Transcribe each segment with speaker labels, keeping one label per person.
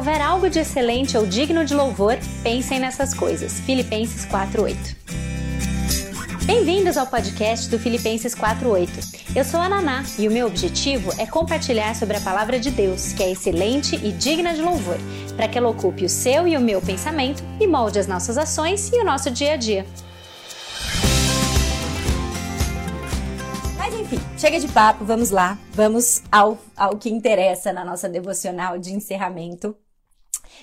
Speaker 1: houver algo de excelente ou digno de louvor, pensem nessas coisas. Filipenses 4:8. Bem-vindos ao podcast do Filipenses 4:8. Eu sou a Naná e o meu objetivo é compartilhar sobre a palavra de Deus, que é excelente e digna de louvor, para que ela ocupe o seu e o meu pensamento e molde as nossas ações e o nosso dia a dia.
Speaker 2: Enfim, chega de papo, vamos lá, vamos ao, ao que interessa na nossa devocional de encerramento.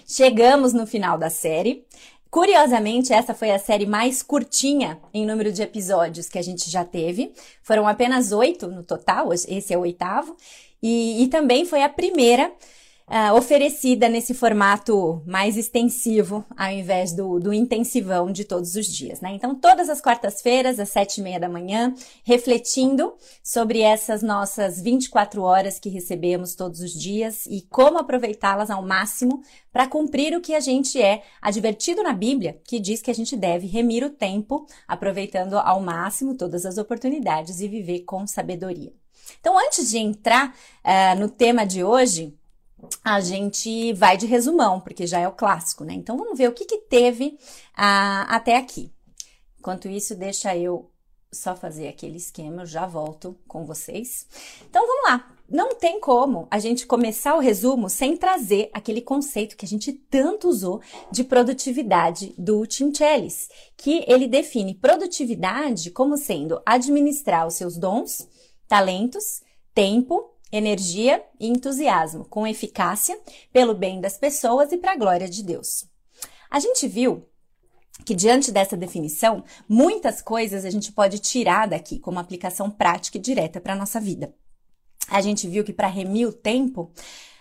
Speaker 2: Chegamos no final da série. Curiosamente, essa foi a série mais curtinha em número de episódios que a gente já teve. Foram apenas oito no total, esse é o oitavo. E, e também foi a primeira uh, oferecida nesse formato mais extensivo, ao invés do, do intensivão de todos os dias, né? Então, todas as quartas-feiras, às sete e meia da manhã, refletindo sobre essas nossas 24 horas que recebemos todos os dias e como aproveitá-las ao máximo para cumprir o que a gente é advertido na Bíblia, que diz que a gente deve remir o tempo, aproveitando ao máximo todas as oportunidades e viver com sabedoria. Então, antes de entrar uh, no tema de hoje, a gente vai de resumão, porque já é o clássico, né? Então vamos ver o que, que teve ah, até aqui. Enquanto isso, deixa eu só fazer aquele esquema, eu já volto com vocês. Então vamos lá. Não tem como a gente começar o resumo sem trazer aquele conceito que a gente tanto usou de produtividade do Tim Chellis, que ele define produtividade como sendo administrar os seus dons, talentos, tempo energia e entusiasmo, com eficácia, pelo bem das pessoas e para a glória de Deus. A gente viu que diante dessa definição, muitas coisas a gente pode tirar daqui como aplicação prática e direta para a nossa vida. A gente viu que para remir o tempo,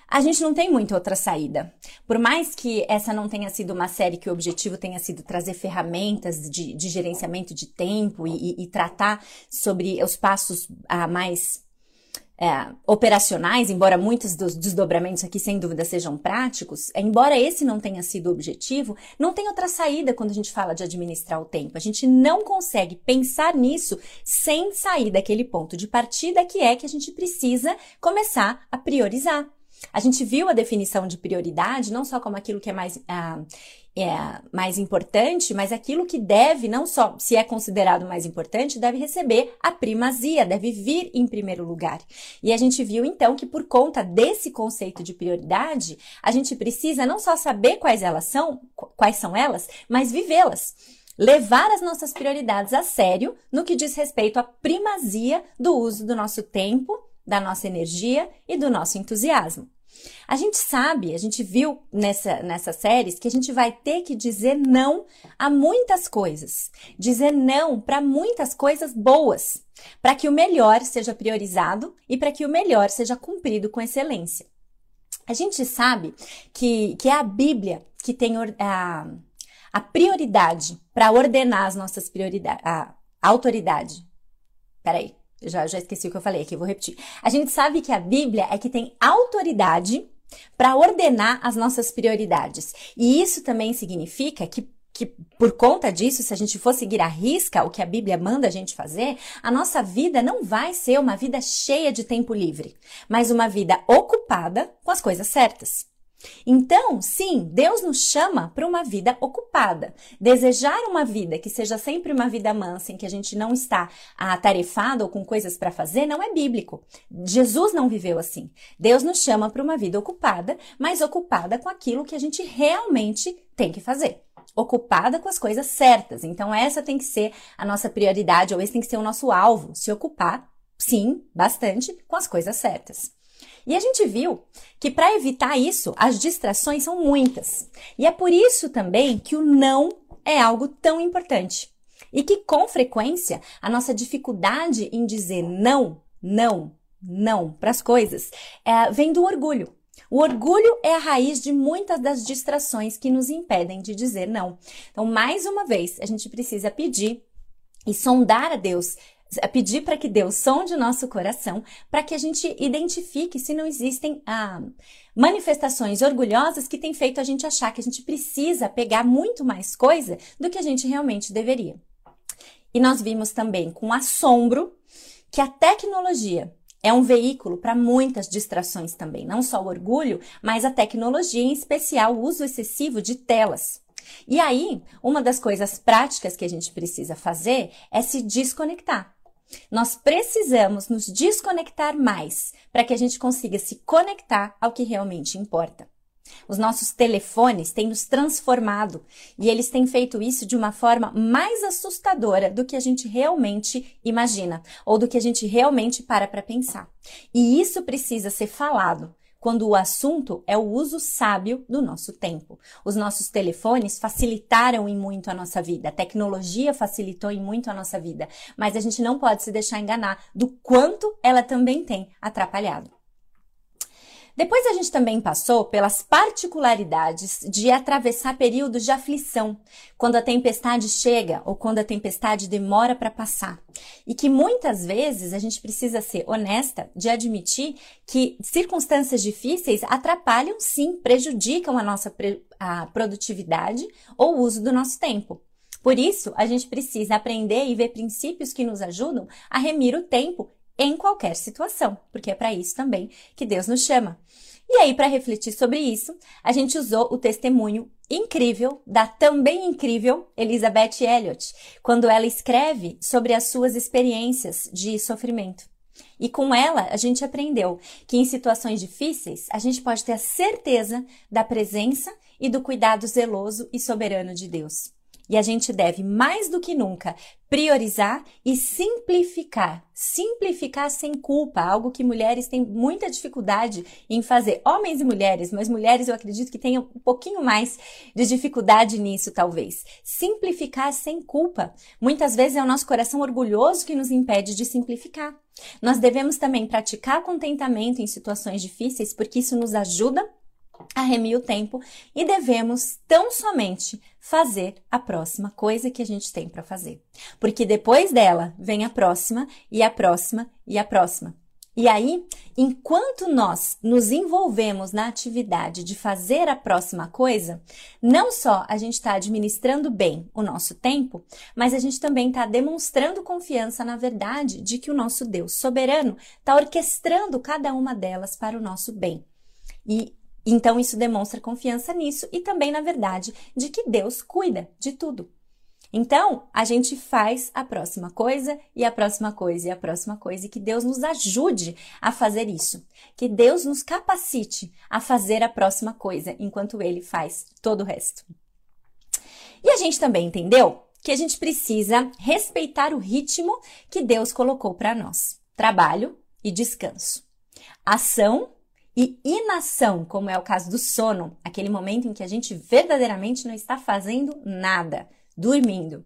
Speaker 2: a gente não tem muita outra saída. Por mais que essa não tenha sido uma série que o objetivo tenha sido trazer ferramentas de, de gerenciamento de tempo e, e, e, tratar sobre os passos ah, mais é, operacionais, embora muitos dos desdobramentos aqui sem dúvida sejam práticos, embora esse não tenha sido o objetivo, não tem outra saída quando a gente fala de administrar o tempo. A gente não consegue pensar nisso sem sair daquele ponto de partida que é que a gente precisa começar a priorizar. A gente viu a definição de prioridade não só como aquilo que é mais ah, é mais importante, mas aquilo que deve, não só se é considerado mais importante, deve receber a primazia, deve vir em primeiro lugar. E a gente viu então que por conta desse conceito de prioridade, a gente precisa não só saber quais elas são, quais são elas, mas vivê-las. Levar as nossas prioridades a sério no que diz respeito à primazia do uso do nosso tempo, da nossa energia e do nosso entusiasmo. A gente sabe, a gente viu nessa, nessas séries que a gente vai ter que dizer não a muitas coisas, dizer não para muitas coisas boas, para que o melhor seja priorizado e para que o melhor seja cumprido com excelência. A gente sabe que, que é a Bíblia que tem a, a prioridade para ordenar as nossas prioridades, a autoridade. Peraí, já, já esqueci o que eu falei aqui, vou repetir. A gente sabe que a Bíblia é que tem autoridade para ordenar as nossas prioridades. E isso também significa que que por conta disso, se a gente for seguir a risca o que a Bíblia manda a gente fazer, a nossa vida não vai ser uma vida cheia de tempo livre, mas uma vida ocupada com as coisas certas. Então, sim, Deus nos chama para uma vida ocupada. Desejar uma vida que seja sempre uma vida mansa, em que a gente não está atarefado ou com coisas para fazer, não é bíblico. Jesus não viveu assim. Deus nos chama para uma vida ocupada, mas ocupada com aquilo que a gente realmente tem que fazer. Ocupada com as coisas certas. Então, essa tem que ser a nossa prioridade, ou esse tem que ser o nosso alvo, se ocupar, sim, bastante, com as coisas certas. E a gente viu que para evitar isso, as distrações são muitas. E é por isso também que o não é algo tão importante. E que com frequência a nossa dificuldade em dizer não, não, não para as coisas é, vem do orgulho. O orgulho é a raiz de muitas das distrações que nos impedem de dizer não. Então, mais uma vez, a gente precisa pedir e sondar a Deus é pedir para que sonde o nosso coração, para que a gente identifique se não existem ah, manifestações orgulhosas que têm feito a gente achar que a gente precisa pegar muito mais coisa do que a gente realmente deveria. E nós vimos também com assombro que a tecnologia é um veículo para muitas distrações também, não só o orgulho, mas a tecnologia, em especial o uso excessivo de telas. E aí, uma das coisas práticas que a gente precisa fazer é se desconectar. Nós precisamos nos desconectar mais para que a gente consiga se conectar ao que realmente importa. Os nossos telefones têm nos transformado e eles têm feito isso de uma forma mais assustadora do que a gente realmente imagina ou do que a gente realmente para para pensar. E isso precisa ser falado quando o assunto é o uso sábio do nosso tempo. Os nossos telefones facilitaram em muito a nossa vida, a tecnologia facilitou em muito a nossa vida, mas a gente não pode se deixar enganar do quanto ela também tem atrapalhado. Depois a gente também passou pelas particularidades de atravessar períodos de aflição, quando a tempestade chega ou quando a tempestade demora para passar. E que muitas vezes a gente precisa ser honesta de admitir que circunstâncias difíceis atrapalham sim, prejudicam a nossa a produtividade ou o uso do nosso tempo. Por isso, a gente precisa aprender e ver princípios que nos ajudam a remir o tempo em qualquer situação, porque é para isso também que Deus nos chama. E aí, para refletir sobre isso, a gente usou o testemunho incrível da também incrível Elizabeth Elliot, quando ela escreve sobre as suas experiências de sofrimento. E com ela, a gente aprendeu que em situações difíceis, a gente pode ter a certeza da presença e do cuidado zeloso e soberano de Deus. E a gente deve, mais do que nunca, priorizar e simplificar. Simplificar sem culpa, algo que mulheres têm muita dificuldade em fazer. Homens e mulheres, mas mulheres eu acredito que tenham um pouquinho mais de dificuldade nisso, talvez. Simplificar sem culpa. Muitas vezes é o nosso coração orgulhoso que nos impede de simplificar. Nós devemos também praticar contentamento em situações difíceis, porque isso nos ajuda a remir o tempo e devemos tão somente fazer a próxima coisa que a gente tem para fazer. Porque depois dela vem a próxima e a próxima e a próxima. E aí, enquanto nós nos envolvemos na atividade de fazer a próxima coisa, não só a gente está administrando bem o nosso tempo, mas a gente também está demonstrando confiança na verdade de que o nosso Deus soberano está orquestrando cada uma delas para o nosso bem. E então, isso demonstra confiança nisso e também na verdade de que Deus cuida de tudo. Então, a gente faz a próxima coisa e a próxima coisa e a próxima coisa e que Deus nos ajude a fazer isso. Que Deus nos capacite a fazer a próxima coisa enquanto ele faz todo o resto. E a gente também entendeu que a gente precisa respeitar o ritmo que Deus colocou para nós: trabalho e descanso, ação e inação, como é o caso do sono, aquele momento em que a gente verdadeiramente não está fazendo nada, dormindo.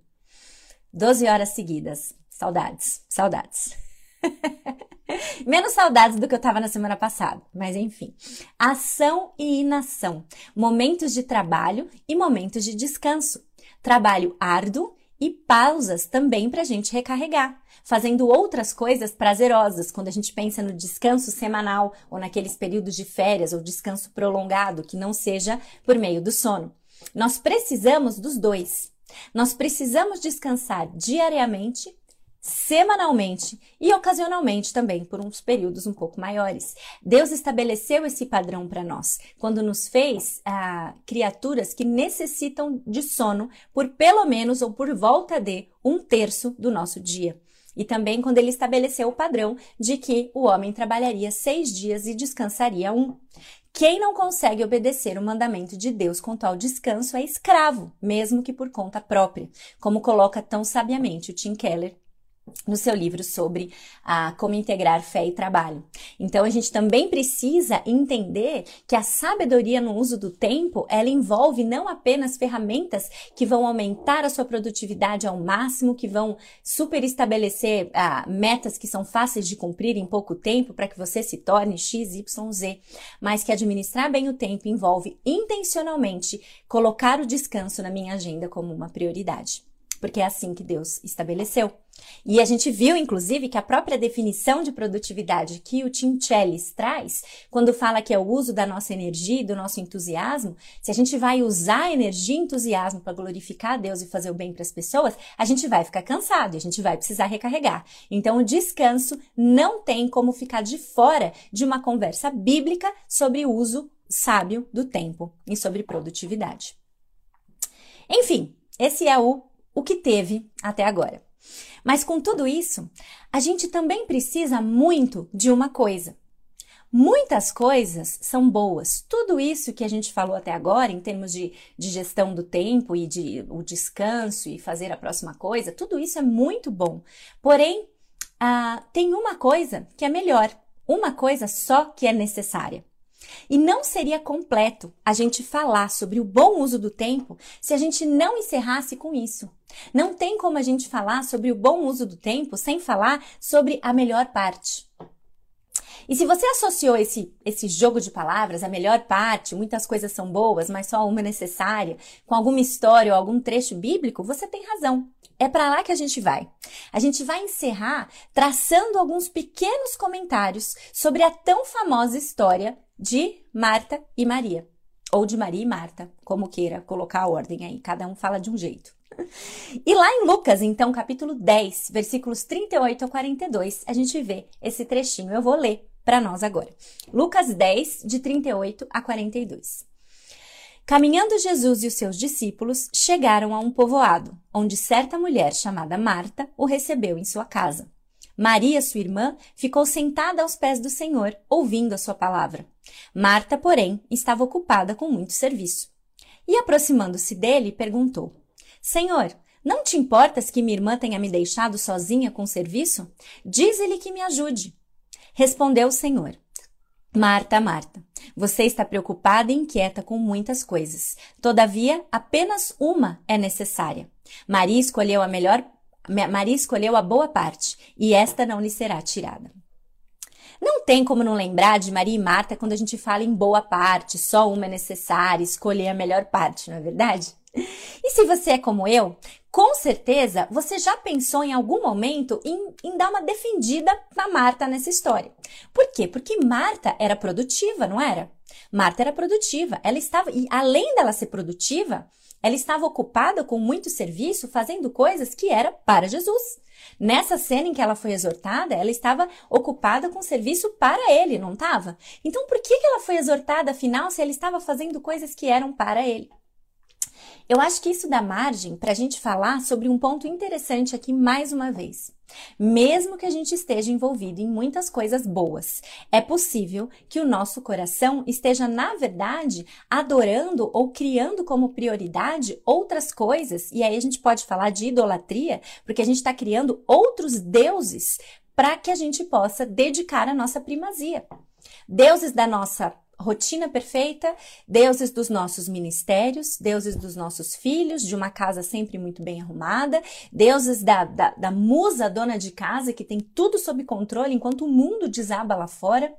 Speaker 2: 12 horas seguidas. Saudades, saudades. Menos saudades do que eu estava na semana passada, mas enfim. Ação e inação. Momentos de trabalho e momentos de descanso. Trabalho árduo e pausas também para a gente recarregar, fazendo outras coisas prazerosas, quando a gente pensa no descanso semanal ou naqueles períodos de férias ou descanso prolongado, que não seja por meio do sono. Nós precisamos dos dois. Nós precisamos descansar diariamente semanalmente e ocasionalmente também por uns períodos um pouco maiores. Deus estabeleceu esse padrão para nós quando nos fez ah, criaturas que necessitam de sono por pelo menos ou por volta de um terço do nosso dia. E também quando ele estabeleceu o padrão de que o homem trabalharia seis dias e descansaria um. Quem não consegue obedecer o mandamento de Deus com tal descanso é escravo, mesmo que por conta própria, como coloca tão sabiamente o Tim Keller no seu livro sobre ah, como integrar fé e trabalho. Então a gente também precisa entender que a sabedoria no uso do tempo ela envolve não apenas ferramentas que vão aumentar a sua produtividade ao máximo, que vão super estabelecer ah, metas que são fáceis de cumprir em pouco tempo para que você se torne X, Y, Z, mas que administrar bem o tempo envolve intencionalmente colocar o descanso na minha agenda como uma prioridade. Porque é assim que Deus estabeleceu. E a gente viu, inclusive, que a própria definição de produtividade que o Tim Chellis traz, quando fala que é o uso da nossa energia e do nosso entusiasmo, se a gente vai usar energia e entusiasmo para glorificar a Deus e fazer o bem para as pessoas, a gente vai ficar cansado a gente vai precisar recarregar. Então, o descanso não tem como ficar de fora de uma conversa bíblica sobre o uso sábio do tempo e sobre produtividade. Enfim, esse é o, o que teve até agora. Mas com tudo isso, a gente também precisa muito de uma coisa. Muitas coisas são boas. Tudo isso que a gente falou até agora, em termos de, de gestão do tempo e de o descanso e fazer a próxima coisa, tudo isso é muito bom. Porém, ah, tem uma coisa que é melhor, uma coisa só que é necessária. E não seria completo a gente falar sobre o bom uso do tempo se a gente não encerrasse com isso. Não tem como a gente falar sobre o bom uso do tempo sem falar sobre a melhor parte. E se você associou esse, esse jogo de palavras, a melhor parte, muitas coisas são boas, mas só uma é necessária, com alguma história ou algum trecho bíblico, você tem razão. É para lá que a gente vai. A gente vai encerrar traçando alguns pequenos comentários sobre a tão famosa história de Marta e Maria. Ou de Maria e Marta, como queira colocar a ordem aí, cada um fala de um jeito. E lá em Lucas, então, capítulo 10, versículos 38 a 42, a gente vê esse trechinho. Eu vou ler para nós agora. Lucas 10, de 38 a 42. Caminhando Jesus e os seus discípulos chegaram a um povoado, onde certa mulher chamada Marta o recebeu em sua casa. Maria, sua irmã, ficou sentada aos pés do Senhor, ouvindo a sua palavra. Marta, porém, estava ocupada com muito serviço. E aproximando-se dele, perguntou: Senhor, não te importas que minha irmã tenha me deixado sozinha com o serviço? Diz-lhe que me ajude. Respondeu o Senhor: Marta, Marta, você está preocupada e inquieta com muitas coisas. Todavia, apenas uma é necessária. Maria escolheu a melhor Maria escolheu a boa parte, e esta não lhe será tirada. Não tem como não lembrar de Maria e Marta quando a gente fala em boa parte, só uma é necessária, escolher a melhor parte, não é verdade? E se você é como eu, com certeza você já pensou em algum momento em, em dar uma defendida na Marta nessa história. Por quê? Porque Marta era produtiva, não era? Marta era produtiva. Ela estava, e além dela ser produtiva, ela estava ocupada com muito serviço, fazendo coisas que era para Jesus. Nessa cena em que ela foi exortada, ela estava ocupada com serviço para ele, não estava? Então, por que ela foi exortada, afinal, se ela estava fazendo coisas que eram para ele? Eu acho que isso dá margem para a gente falar sobre um ponto interessante aqui mais uma vez. Mesmo que a gente esteja envolvido em muitas coisas boas, é possível que o nosso coração esteja, na verdade, adorando ou criando como prioridade outras coisas, e aí a gente pode falar de idolatria, porque a gente está criando outros deuses para que a gente possa dedicar a nossa primazia. Deuses da nossa rotina perfeita, deuses dos nossos ministérios, deuses dos nossos filhos, de uma casa sempre muito bem arrumada, deuses da, da, da musa dona de casa que tem tudo sob controle enquanto o mundo desaba lá fora.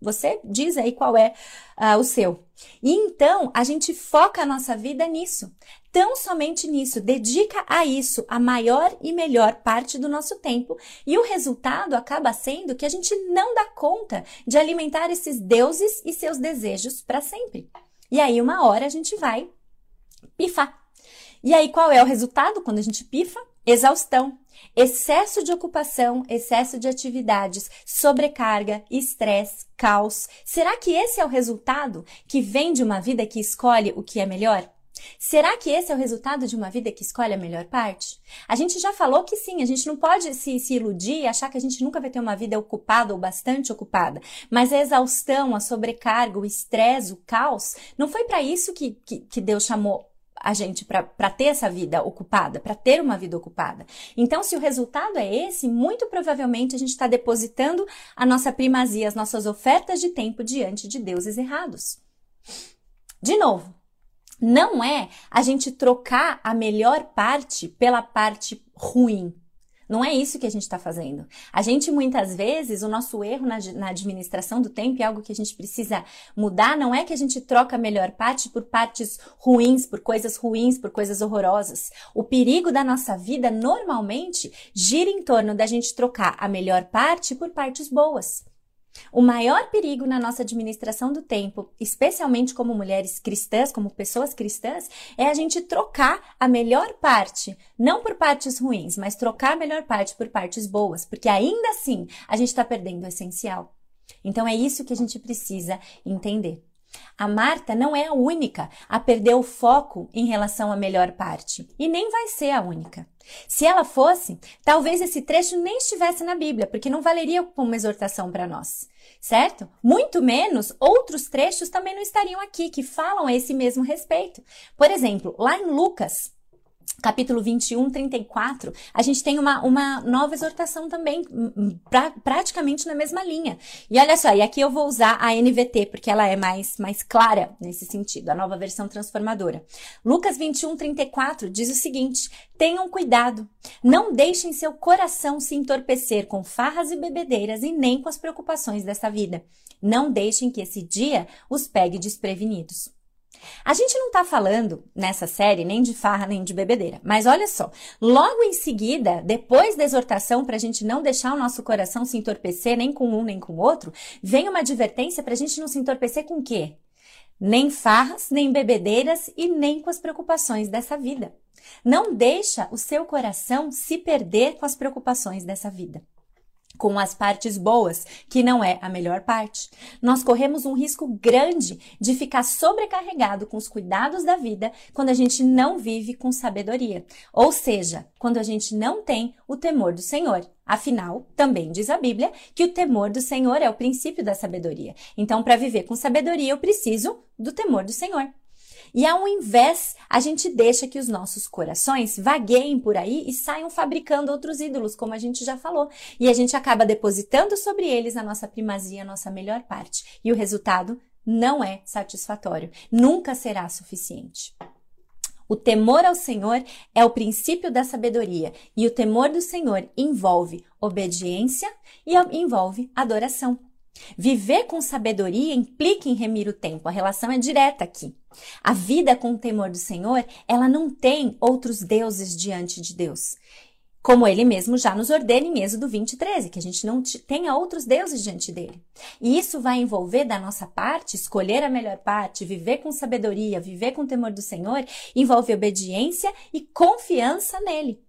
Speaker 2: Você diz aí qual é uh, o seu. E então a gente foca a nossa vida nisso, tão somente nisso, dedica a isso a maior e melhor parte do nosso tempo. E o resultado acaba sendo que a gente não dá conta de alimentar esses deuses e seus desejos para sempre. E aí, uma hora a gente vai pifar. E aí, qual é o resultado quando a gente pifa? Exaustão, excesso de ocupação, excesso de atividades, sobrecarga, estresse, caos. Será que esse é o resultado que vem de uma vida que escolhe o que é melhor? Será que esse é o resultado de uma vida que escolhe a melhor parte? A gente já falou que sim, a gente não pode se, se iludir e achar que a gente nunca vai ter uma vida ocupada ou bastante ocupada. Mas a exaustão, a sobrecarga, o estresse, o caos, não foi para isso que, que, que Deus chamou a gente para ter essa vida ocupada, para ter uma vida ocupada. Então, se o resultado é esse, muito provavelmente a gente está depositando a nossa primazia, as nossas ofertas de tempo diante de deuses errados. De novo, não é a gente trocar a melhor parte pela parte ruim. Não é isso que a gente está fazendo. A gente, muitas vezes, o nosso erro na, na, administração do tempo e algo que a gente precisa mudar não é que a gente troca a melhor parte por partes ruins, por coisas ruins, por coisas horrorosas. O perigo da nossa vida normalmente gira em torno da gente trocar a melhor parte por partes boas. O maior perigo na nossa administração do tempo, especialmente como mulheres cristãs, como pessoas cristãs, é a gente trocar a melhor parte, não por partes ruins, mas trocar a melhor parte por partes boas, porque ainda assim a gente está perdendo o essencial. Então é isso que a gente precisa entender. A Marta não é a única a perder o foco em relação à melhor parte, e nem vai ser a única. Se ela fosse, talvez esse trecho nem estivesse na Bíblia, porque não valeria como exortação para nós, certo? Muito menos outros trechos também não estariam aqui que falam a esse mesmo respeito. Por exemplo, lá em Lucas, capítulo 21, 34, a gente tem uma, uma nova exortação também, hum, hum, pra, praticamente na mesma linha. E olha só, e aqui eu vou usar a NVT, porque ela é mais, mais clara nesse sentido, a nova versão transformadora. Lucas 21, 34 diz o seguinte: tenham cuidado, não deixem seu coração se entorpecer com farras e bebedeiras e nem com as preocupações dessa vida. Não deixem que esse dia os pegue desprevenidos. A gente não tá falando nessa série nem de farra nem de bebedeira, mas olha só, logo em seguida, depois da exortação para a gente não deixar o nosso coração se entorpecer nem com um nem com o outro, vem uma advertência para a gente não se entorpecer com o quê? Nem farras, nem bebedeiras e nem com as preocupações dessa vida. Não deixa o seu coração se perder com as preocupações dessa vida com as partes boas, que não é a melhor parte. Nós corremos um risco grande de ficar sobrecarregado com os cuidados da vida quando a gente não vive com sabedoria, ou seja, quando a gente não tem o temor do Senhor. Afinal, também diz a Bíblia que o temor do Senhor é o princípio da sabedoria. Então, para viver com sabedoria, eu preciso do temor do Senhor. E ao invés, a gente deixa que os nossos corações vagueiem por aí e saiam fabricando outros ídolos, como a gente já falou. E a gente acaba depositando sobre eles a nossa primazia, a nossa melhor parte. E o resultado não é satisfatório, nunca será suficiente. O temor ao Senhor é o princípio da sabedoria, e o temor do Senhor envolve obediência e envolve adoração. Viver com sabedoria implica em remir o tempo, a relação é direta aqui. A vida com o temor do Senhor, ela não tem outros deuses diante de Deus. Como ele mesmo já nos ordena em Êxodo 20, 13, que a gente não tenha outros deuses diante dele. E isso vai envolver da nossa parte, escolher a melhor parte, viver com sabedoria, viver com o temor do Senhor, envolve obediência e confiança nele.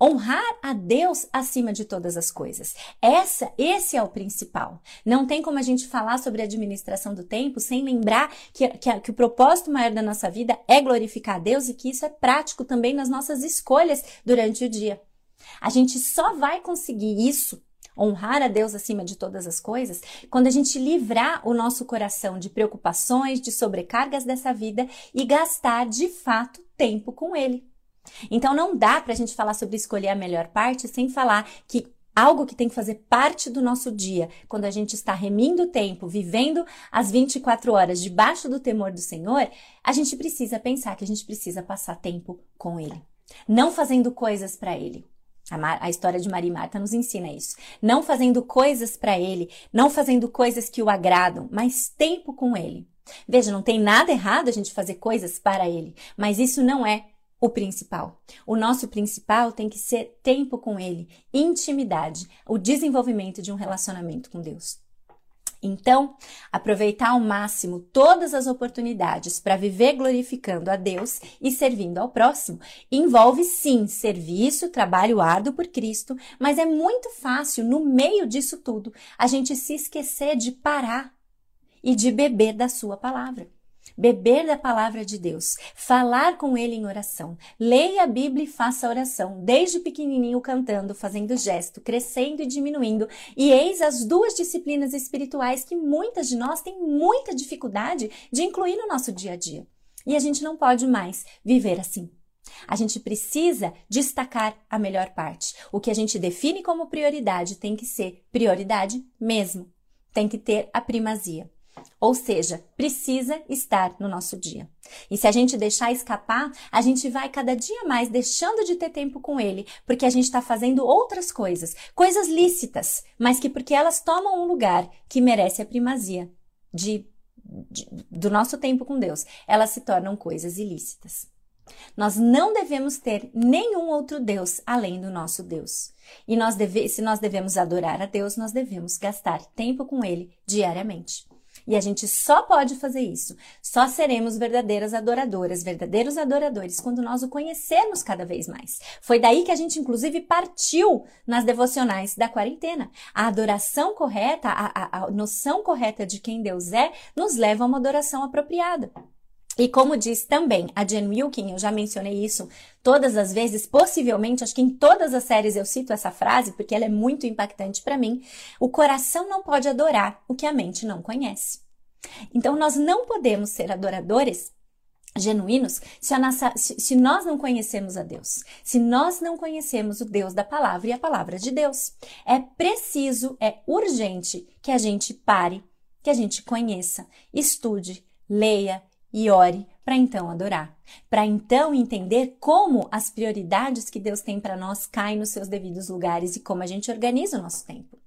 Speaker 2: Honrar a Deus acima de todas as coisas. Essa, esse é o principal. Não tem como a gente falar sobre administração do tempo sem lembrar que, que, que o propósito maior da nossa vida é glorificar a Deus e que isso é prático também nas nossas escolhas durante o dia. A gente só vai conseguir isso honrar a Deus acima de todas as coisas, quando a gente livrar o nosso coração de preocupações, de sobrecargas dessa vida e gastar de fato tempo com Ele. Então não dá para a gente falar sobre escolher a melhor parte sem falar que algo que tem que fazer parte do nosso dia, quando a gente está remindo o tempo, vivendo as 24 horas debaixo do temor do Senhor, a gente precisa pensar que a gente precisa passar tempo com Ele, não fazendo coisas para Ele. A, história de Maria e Marta nos ensina isso. Não fazendo coisas para Ele, não fazendo coisas que o agradam, mas tempo com Ele. Veja, não tem nada errado a gente fazer coisas para Ele, mas isso não é o principal. O nosso principal tem que ser tempo com Ele, intimidade, o desenvolvimento de um relacionamento com Deus. Então, aproveitar ao máximo todas as oportunidades para viver glorificando a Deus e servindo ao próximo envolve sim serviço, trabalho árduo por Cristo, mas é muito fácil, no meio disso tudo, a gente se esquecer de parar e de beber da Sua palavra beber da palavra de Deus, falar com Ele em oração. Leia a Bíblia e faça oração, desde pequenininho cantando, fazendo gesto, crescendo e diminuindo. E eis as duas disciplinas espirituais que muitas de nós têm muita dificuldade de incluir no nosso dia a dia. E a gente não pode mais viver assim. A gente precisa destacar a melhor parte. O que a gente define como prioridade tem que ser prioridade mesmo. Tem que ter a primazia. Ou seja, precisa estar no nosso dia. E se a gente deixar escapar, a gente vai cada dia mais deixando de ter tempo com ele, porque a gente está fazendo outras coisas, coisas lícitas, mas que porque elas tomam um lugar que merece a primazia de, de, do nosso tempo com Deus, elas se tornam coisas ilícitas. Nós não devemos ter nenhum outro Deus além do nosso Deus. E nós deve, se nós devemos adorar a Deus, nós devemos gastar tempo com Ele diariamente. E a gente só pode fazer isso. Só seremos verdadeiras adoradoras, verdadeiros adoradores, quando nós o conhecermos cada vez mais. Foi daí que a gente, inclusive, partiu nas devocionais da quarentena. A adoração correta, a, a, a noção correta de quem Deus é, nos leva a uma adoração apropriada. E como diz também a Jen Wilkin, eu já mencionei isso todas as vezes, possivelmente, acho que em todas as séries eu cito essa frase, porque ela é muito impactante para mim. O coração não pode adorar o que a mente não conhece. Então, nós não podemos ser adoradores genuínos se, nossa, se, nós não conhecemos a Deus, se nós não conhecemos o Deus da palavra e a palavra de Deus. É preciso, é urgente que a gente pare, que a gente conheça, estude, leia, e ore para então adorar, para então entender como as prioridades que Deus tem para nós caem nos seus devidos lugares e como a gente organiza o nosso tempo.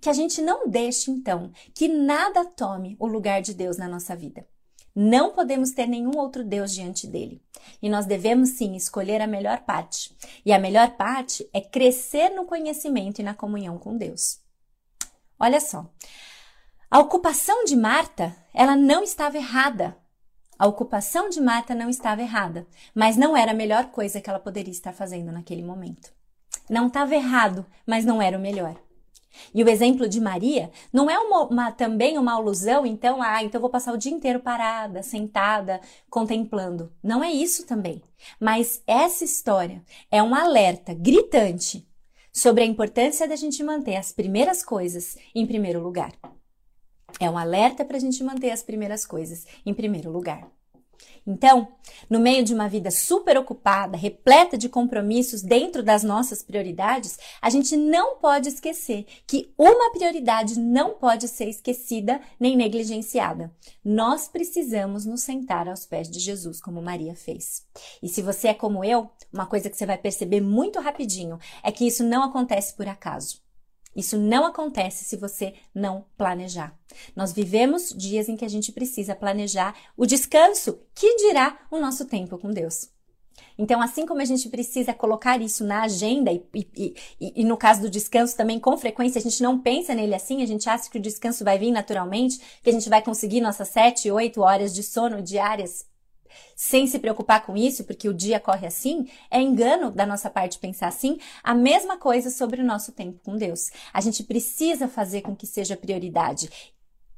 Speaker 2: Que a gente não deixe então que nada tome o lugar de Deus na nossa vida. Não podemos ter nenhum outro Deus diante dele. E nós devemos sim escolher a melhor parte. E a melhor parte é crescer no conhecimento e na comunhão com Deus. Olha só. A ocupação de Marta, ela não estava errada a ocupação de Marta não estava errada, mas não era a melhor coisa que ela poderia estar fazendo naquele momento. Não estava errado, mas não era o melhor. E o exemplo de Maria não é uma, uma, também uma alusão, então, ah, então vou passar o dia inteiro parada, sentada, contemplando. Não é isso também. Mas essa história é um alerta gritante sobre a importância da gente manter as primeiras coisas em primeiro lugar. É um alerta para a gente manter as primeiras coisas em primeiro lugar. Então, no meio de uma vida super ocupada, repleta de compromissos dentro das nossas prioridades, a gente não pode esquecer que uma prioridade não pode ser esquecida nem negligenciada. Nós precisamos nos sentar aos pés de Jesus, como Maria fez. E se você é como eu, uma coisa que você vai perceber muito rapidinho é que isso não acontece por acaso. Isso não acontece se você não planejar. Nós vivemos dias em que a gente precisa planejar o descanso, que dirá o nosso tempo com Deus. Então, assim como a gente precisa colocar isso na agenda, e, e, e, e, no caso do descanso também, com frequência, a gente não pensa nele assim, a gente acha que o descanso vai vir naturalmente, que a gente vai conseguir nossas sete, oito horas de sono diárias sem se preocupar com isso, porque o dia corre assim, é engano da nossa parte pensar assim. A mesma coisa sobre o nosso tempo com Deus. A gente precisa fazer com que seja prioridade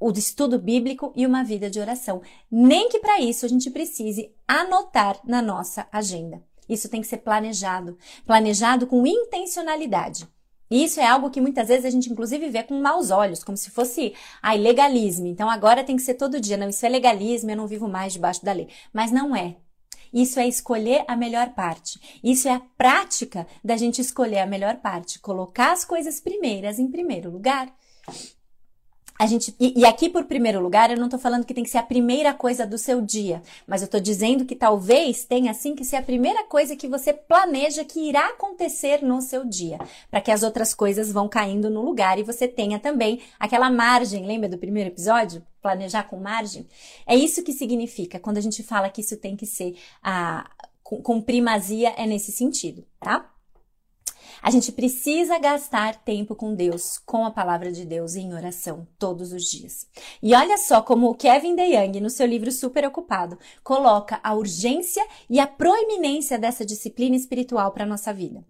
Speaker 2: o estudo bíblico e uma vida de oração. Nem que para isso a gente precise anotar na nossa agenda. Isso tem que ser planejado, planejado com intencionalidade. E isso é algo que muitas vezes a gente, inclusive, vê com maus olhos, como se fosse, ai, legalismo. Então agora tem que ser todo dia. Não, isso é legalismo, eu não vivo mais debaixo da lei. Mas não é. Isso é escolher a melhor parte. Isso é a prática da gente escolher a melhor parte. Colocar as coisas primeiras em primeiro lugar. A gente, e, e, aqui, por primeiro lugar, eu não estou falando que tem que ser a primeira coisa do seu dia, mas eu estou dizendo que talvez tenha assim que ser a primeira coisa que você planeja que irá acontecer no seu dia, para que as outras coisas vão caindo no lugar e você tenha também aquela margem. Lembra do primeiro episódio? Planejar com margem? É isso que significa quando a gente fala que isso tem que ser a, com, com primazia, é nesse sentido, tá? A gente precisa gastar tempo com Deus, com a palavra de Deus em oração todos os dias. E olha só como o Kevin DeYoung, no seu livro Super Ocupado, coloca a urgência e a proeminência dessa disciplina espiritual para a nossa vida.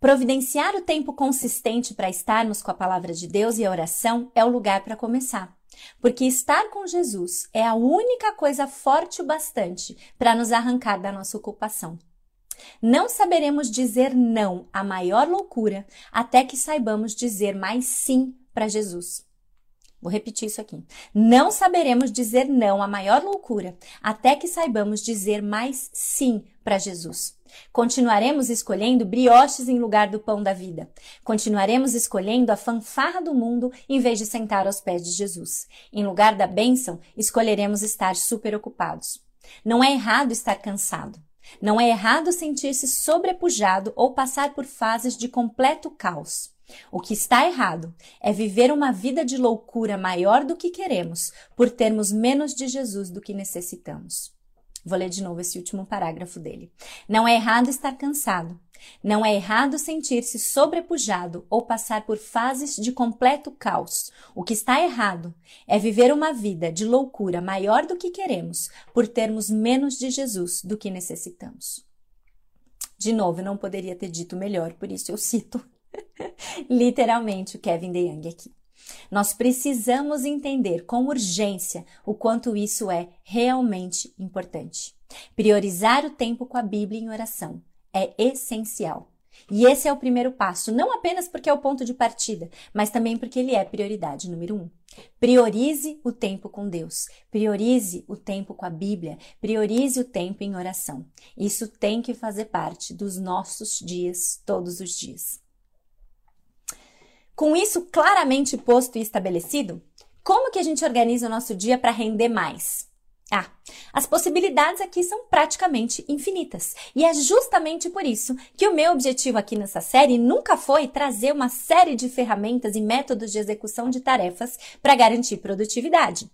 Speaker 2: Providenciar o tempo consistente para estarmos com a palavra de Deus e a oração é o lugar para começar. Porque estar com Jesus é a única coisa forte o bastante para nos arrancar da nossa ocupação. Não saberemos dizer não à maior loucura até que saibamos dizer mais sim para Jesus. Vou repetir isso aqui. Não saberemos dizer não à maior loucura até que saibamos dizer mais sim para Jesus. Continuaremos escolhendo brioches em lugar do pão da vida. Continuaremos escolhendo a fanfarra do mundo em vez de sentar aos pés de Jesus. Em lugar da bênção, escolheremos estar super ocupados. Não é errado estar cansado. Não é errado sentir-se sobrepujado ou passar por fases de completo caos. O que está errado é viver uma vida de loucura maior do que queremos, por termos menos de Jesus do que necessitamos. Vou ler de novo esse último parágrafo dele. Não é errado estar cansado. Não é errado sentir-se sobrepujado ou passar por fases de completo caos. O que está errado é viver uma vida de loucura maior do que queremos, por termos menos de Jesus do que necessitamos. De novo, não poderia ter dito melhor, por isso eu cito literalmente o Kevin DeYoung aqui. Nós precisamos entender com urgência o quanto isso é realmente importante. Priorizar o tempo com a Bíblia em oração é essencial. E esse é o primeiro passo, não apenas porque é o ponto de partida, mas também porque ele é prioridade número um. Priorize o tempo com Deus, priorize o tempo com a Bíblia, priorize o tempo em oração. Isso tem que fazer parte dos nossos dias, todos os dias. Com isso claramente posto e estabelecido, como que a gente organiza o nosso dia para render mais? Ah, as possibilidades aqui são praticamente infinitas. E é justamente por isso que o meu objetivo aqui nessa série nunca foi trazer uma série de ferramentas e métodos de execução de tarefas para garantir produtividade.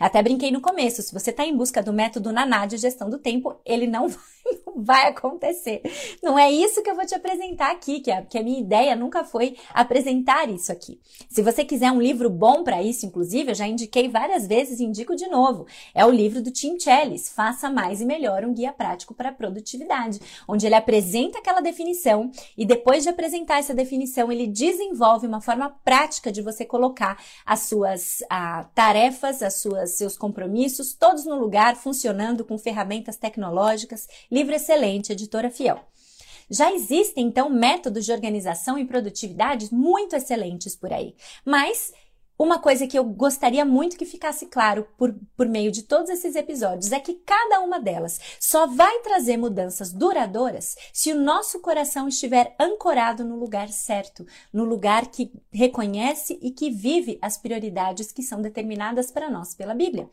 Speaker 2: Até brinquei no começo, se você está em busca do método Naná de gestão do tempo, ele não vai, vai acontecer. Não é isso que eu vou te apresentar aqui, que a, que a minha ideia nunca foi apresentar isso aqui. Se você quiser um livro bom para isso, inclusive, eu já indiquei várias vezes e indico de novo. É o livro do Tim Chellis, Faça Mais e Melhor, um guia prático para a produtividade, onde ele apresenta aquela definição e depois de apresentar essa definição, ele desenvolve uma forma prática de você colocar as suas ah, tarefas, as suas seus compromissos, todos no lugar, funcionando com ferramentas tecnológicas. Livro excelente, editora fiel. Já existem, então, métodos de organização e produtividade muito excelentes por aí. Mas uma coisa que eu gostaria muito que ficasse claro por, por meio de todos esses episódios é que cada uma delas só vai trazer mudanças duradouras se o nosso coração estiver ancorado no lugar certo, no lugar que reconhece e que vive as prioridades que são determinadas para nós pela Bíblia.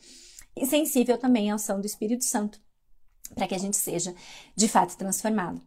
Speaker 2: E sensível também à ação do Espírito Santo, para que a gente seja de fato transformado.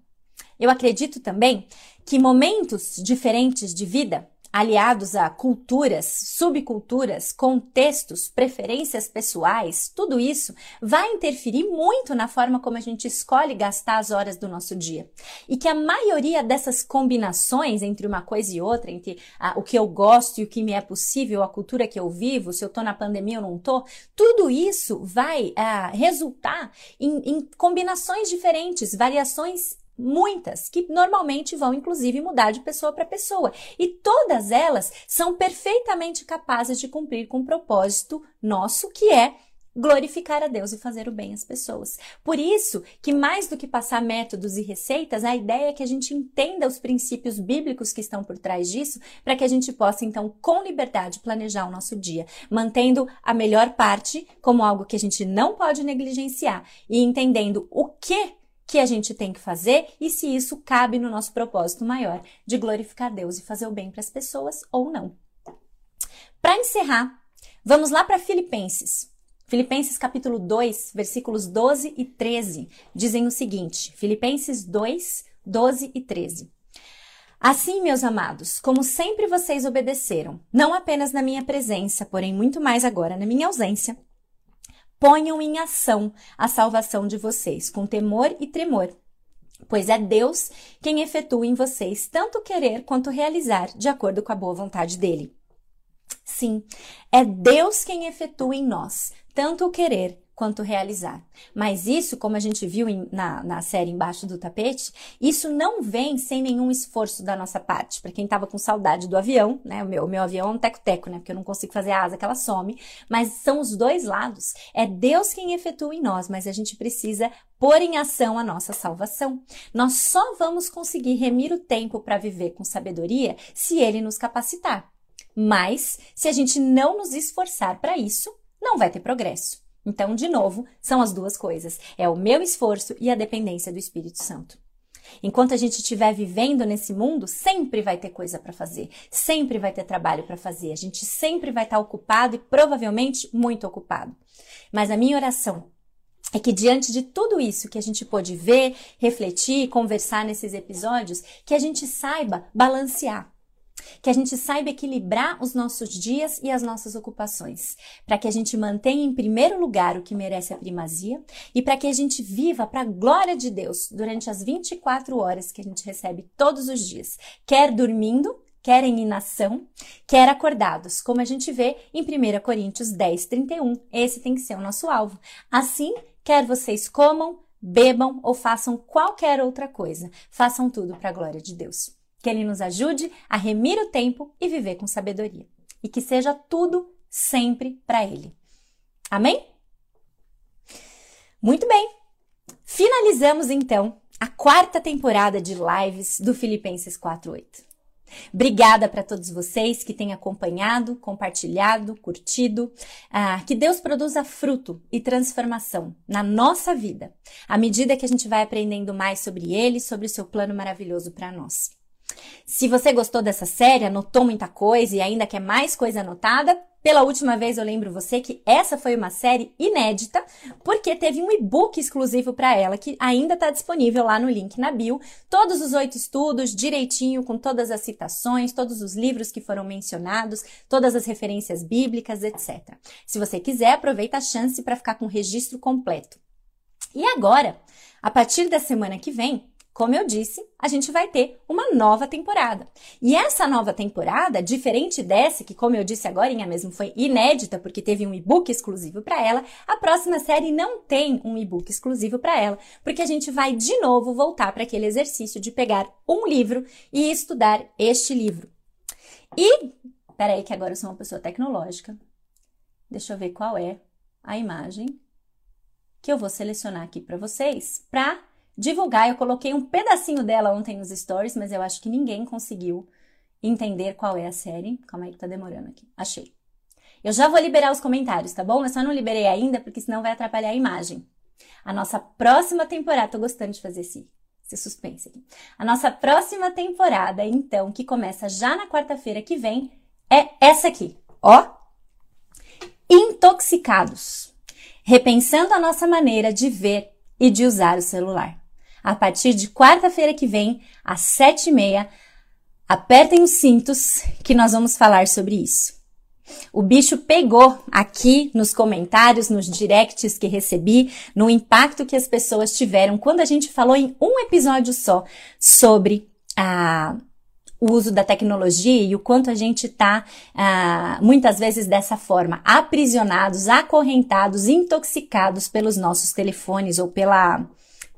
Speaker 2: Eu acredito também que momentos diferentes de vida aliados a culturas, subculturas, contextos, preferências pessoais, tudo isso vai interferir muito na forma como a gente escolhe gastar as horas do nosso dia. E que a maioria dessas combinações entre uma coisa e outra, entre o que eu gosto e o que me é possível, a cultura que eu vivo, se eu tô na pandemia ou não tô, tudo isso vai ah, resultar em, em combinações diferentes, variações muitas, que normalmente vão inclusive mudar de pessoa para pessoa. E todas elas são perfeitamente capazes de cumprir com o propósito nosso, que é glorificar a Deus e fazer o bem às pessoas. Por isso que mais do que passar métodos e receitas, a ideia é que a gente entenda os princípios bíblicos que estão por trás disso, para que a gente possa então com liberdade planejar o nosso dia, mantendo a melhor parte como algo que a gente não pode negligenciar e entendendo o que que a gente tem que fazer e se isso cabe no nosso propósito maior de glorificar Deus e fazer o bem para as pessoas ou não. Para encerrar, vamos lá para Filipenses. Filipenses capítulo 2, versículos 12 e 13 dizem o seguinte: Filipenses 2, 12 e 13. Assim, meus amados, como sempre vocês obedeceram, não apenas na minha presença, porém muito mais agora na minha ausência, ponham em ação a salvação de vocês, com temor e tremor. Pois é Deus quem efetua em vocês tanto querer quanto realizar, de acordo com a boa vontade dele. Sim, é Deus quem efetua em nós tanto o querer quanto realizar. Mas isso, como a gente viu em, na, na série Embaixo do Tapete, isso não vem sem nenhum esforço da nossa parte. Para quem estava com saudade do avião, né? O meu, o meu avião é um teco-teco, né? Porque eu não consigo fazer a asa que ela some. Mas são os dois lados. É Deus quem efetua em nós, mas a gente precisa pôr em ação a nossa salvação. Nós só vamos conseguir remir o tempo para viver com sabedoria se Ele nos capacitar. Mas, se a gente não nos esforçar para isso, não vai ter progresso. Então, de novo, são as duas coisas: é o meu esforço e a dependência do Espírito Santo. Enquanto a gente estiver vivendo nesse mundo, sempre vai ter coisa para fazer, sempre vai ter trabalho para fazer, a gente sempre vai estar ocupado e provavelmente muito ocupado. Mas a minha oração é que diante de tudo isso que a gente pôde ver, refletir, conversar nesses episódios, que a gente saiba balancear. Que a gente saiba equilibrar os nossos dias e as nossas ocupações, para que a gente mantenha em primeiro lugar o que merece a primazia e para que a gente viva para a glória de Deus durante as 24 horas que a gente recebe todos os dias, quer dormindo, quer em inação, quer acordados, como a gente vê em 1 Coríntios 10, 31. Esse tem que ser o nosso alvo. Assim, quer vocês comam, bebam ou façam qualquer outra coisa, façam tudo para a glória de Deus. Que Ele nos ajude a remir o tempo e viver com sabedoria. E que seja tudo sempre para Ele. Amém? Muito bem. Finalizamos então a quarta temporada de lives do Filipenses 4:8. Obrigada para todos vocês que têm acompanhado, compartilhado, curtido. Ah, que Deus produza fruto e transformação na nossa vida, à medida que a gente vai aprendendo mais sobre Ele, sobre o seu plano maravilhoso para nós. Se você gostou dessa série, anotou muita coisa e ainda quer mais coisa anotada, pela última vez eu lembro você que essa foi uma série inédita, porque teve um e-book exclusivo para ela que ainda está disponível lá no link na bio. Todos os oito estudos, direitinho, com todas as citações, todos os livros que foram mencionados, todas as referências bíblicas, etc. Se você quiser, aproveita a chance para ficar com o registro completo. E agora, a partir da semana que vem, como eu disse, a gente vai ter uma nova temporada. E essa nova temporada, diferente dessa, que como eu disse agora, mesmo foi inédita porque teve um e-book exclusivo para ela, a próxima série não tem um e-book exclusivo para ela, porque a gente vai de novo voltar para aquele exercício de pegar um livro e estudar este livro. E, peraí que agora eu sou uma pessoa tecnológica. Deixa eu ver qual é a imagem que eu vou selecionar aqui para vocês, para divulgar. Eu coloquei um pedacinho dela ontem nos stories, mas eu acho que ninguém conseguiu entender qual é a série. Calma aí que tá demorando aqui. Achei. Eu já vou liberar os comentários, tá bom? Eu só não liberei ainda porque senão vai atrapalhar a imagem. A nossa próxima temporada, tô gostando de fazer esse, esse suspense aqui. A nossa próxima temporada, então, que começa já na quarta-feira que vem, é essa aqui, ó. Intoxicados. Repensando a nossa maneira de ver e de usar o celular a partir de quarta-feira que vem, às sete e meia. Apertem os cintos que nós vamos falar sobre isso. O bicho pegou aqui nos comentários, nos directs que recebi, no impacto que as pessoas tiveram quando a gente falou em um episódio só sobre a o uso da tecnologia e o quanto a gente está, ah, muitas vezes dessa forma, aprisionados, acorrentados, intoxicados pelos nossos telefones ou pela,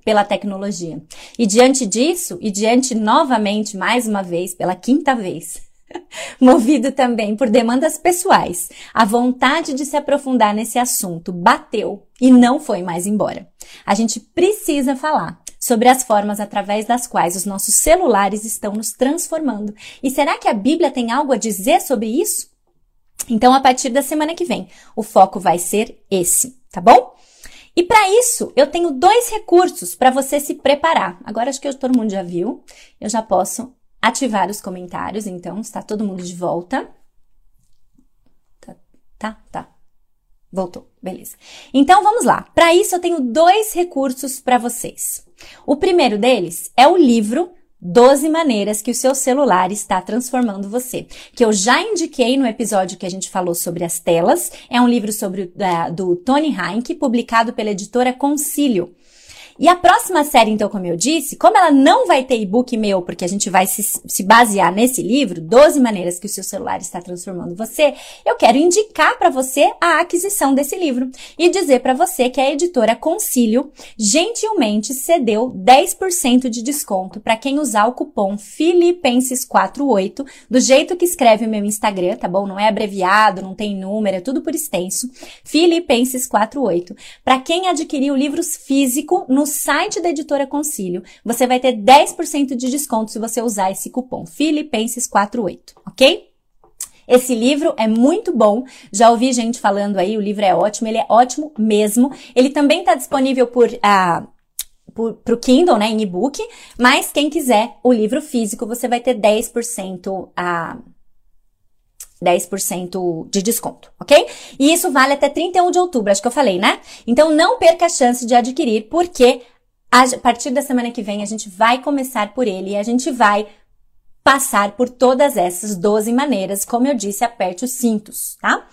Speaker 2: pela tecnologia. E diante disso, e diante novamente, mais uma vez, pela quinta vez, movido também por demandas pessoais, a vontade de se aprofundar nesse assunto bateu e não foi mais embora. A gente precisa falar sobre as formas através das quais os nossos celulares estão nos transformando. E será que a Bíblia tem algo a dizer sobre isso? Então, a partir da semana que vem, o foco vai ser esse, tá bom? E para isso, eu tenho dois recursos para você se preparar. Agora acho que todo mundo já viu. Eu já posso ativar os comentários, então está todo mundo de volta. Tá, tá, tá. Voltou, beleza. Então vamos lá. Para isso eu tenho dois recursos para vocês. O primeiro deles é o livro 12 maneiras que o seu celular está transformando você, que eu já indiquei no episódio que a gente falou sobre as telas. É um livro sobre uh, do Tony Heinck, publicado pela editora Concílio. E a próxima série, então, como eu disse, como ela não vai ter e-book meu, porque a gente vai se, se basear nesse livro, 12 maneiras que o seu celular está transformando você, eu quero indicar para você a aquisição desse livro e dizer para você que a editora Concílio gentilmente cedeu 10% de desconto para quem usar o cupom Filipenses48, do jeito que escreve o meu Instagram, tá bom? Não é abreviado, não tem número, é tudo por extenso. Filipenses48. Para quem adquirir o livro físico no no site da editora Concílio, você vai ter 10% de desconto se você usar esse cupom Filipenses48, ok? Esse livro é muito bom. Já ouvi gente falando aí, o livro é ótimo, ele é ótimo mesmo. Ele também está disponível por uh, para o Kindle, né, em e-book, mas quem quiser o livro físico, você vai ter 10% a 10% de desconto, ok? E isso vale até 31 de outubro, acho que eu falei, né? Então não perca a chance de adquirir, porque a partir da semana que vem a gente vai começar por ele e a gente vai passar por todas essas 12 maneiras. Como eu disse, aperte os cintos, tá?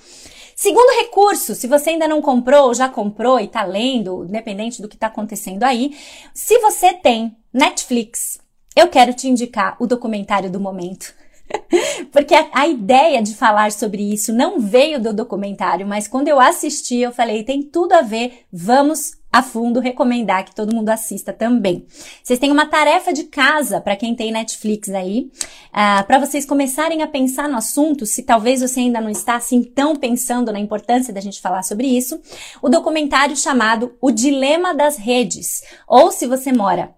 Speaker 2: Segundo recurso, se você ainda não comprou ou já comprou e tá lendo, independente do que tá acontecendo aí, se você tem Netflix, eu quero te indicar o documentário do momento. Porque a, a, ideia de falar sobre isso não veio do documentário, mas quando eu assisti, eu falei, tem tudo a ver, vamos a fundo recomendar que todo mundo assista também. Vocês têm uma tarefa de casa para quem tem Netflix aí, uh, ah, para vocês começarem a pensar no assunto, se talvez você ainda não está assim tão pensando na importância da gente falar sobre isso, o documentário chamado O Dilema das Redes, ou se você mora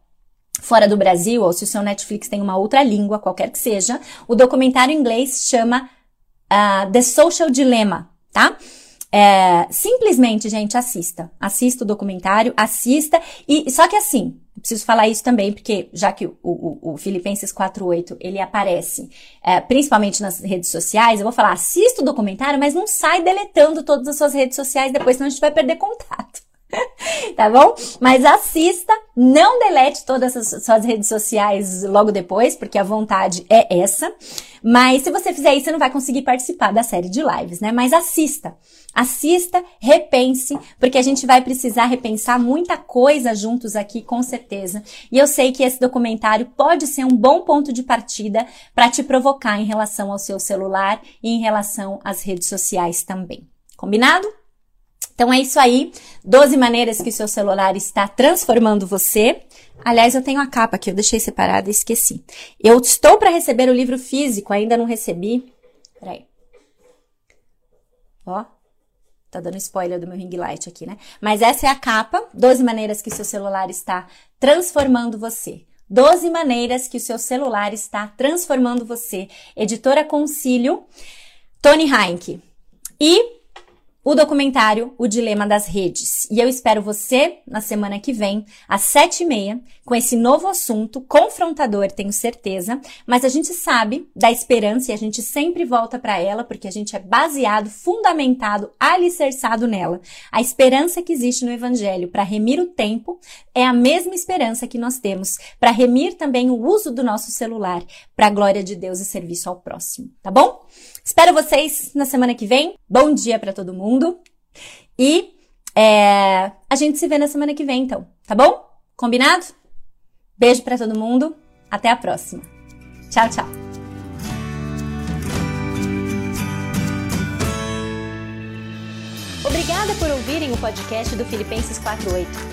Speaker 2: fora do Brasil, ou se o seu Netflix tem uma outra língua, qualquer que seja, o documentário em inglês chama uh, The Social Dilemma, tá? É, simplesmente, gente, assista. Assista o documentário, assista. E só que assim, preciso falar isso também, porque já que o, o, o Filipenses 48 ele aparece é, principalmente nas redes sociais, eu vou falar, assista o documentário, mas não sai deletando todas as suas redes sociais depois, senão a gente vai perder contato. tá bom? Mas assista, não delete todas as suas redes sociais logo depois, porque a vontade é essa. Mas se você fizer isso, você não vai conseguir participar da série de lives, né? Mas assista. Assista, repense, porque a gente vai precisar repensar muita coisa juntos aqui, com certeza. E eu sei que esse documentário pode ser um bom ponto de partida para te provocar em relação ao seu celular e em relação às redes sociais também. Combinado? Então é isso aí. 12 maneiras que o seu celular está transformando você. Aliás, eu tenho a capa aqui, eu deixei separada e esqueci. Eu estou para receber o livro físico, ainda não recebi. Peraí. Ó, tá dando spoiler do meu ring light aqui, né? Mas essa é a capa. 12 maneiras que o seu celular está transformando você. 12 maneiras que o seu celular está transformando você. Editora Concílio, Tony Heinck. E o documentário O Dilema das Redes. E eu espero você na semana que vem, às sete e meia, com esse novo assunto, confrontador, tenho certeza, mas a gente sabe da esperança e a gente sempre volta para ela, porque a gente é baseado, fundamentado, alicerçado nela. A esperança que existe no Evangelho para remir o tempo é a mesma esperança que nós temos para remir também o uso do nosso celular para a glória de Deus e serviço ao próximo, tá bom? Espero vocês na semana que vem. Bom dia para todo mundo. E é, a gente se vê na semana que vem, então, tá bom? Combinado? Beijo para todo mundo. Até a próxima. Tchau, tchau.
Speaker 1: Obrigada por ouvirem o podcast do Filipenses 48.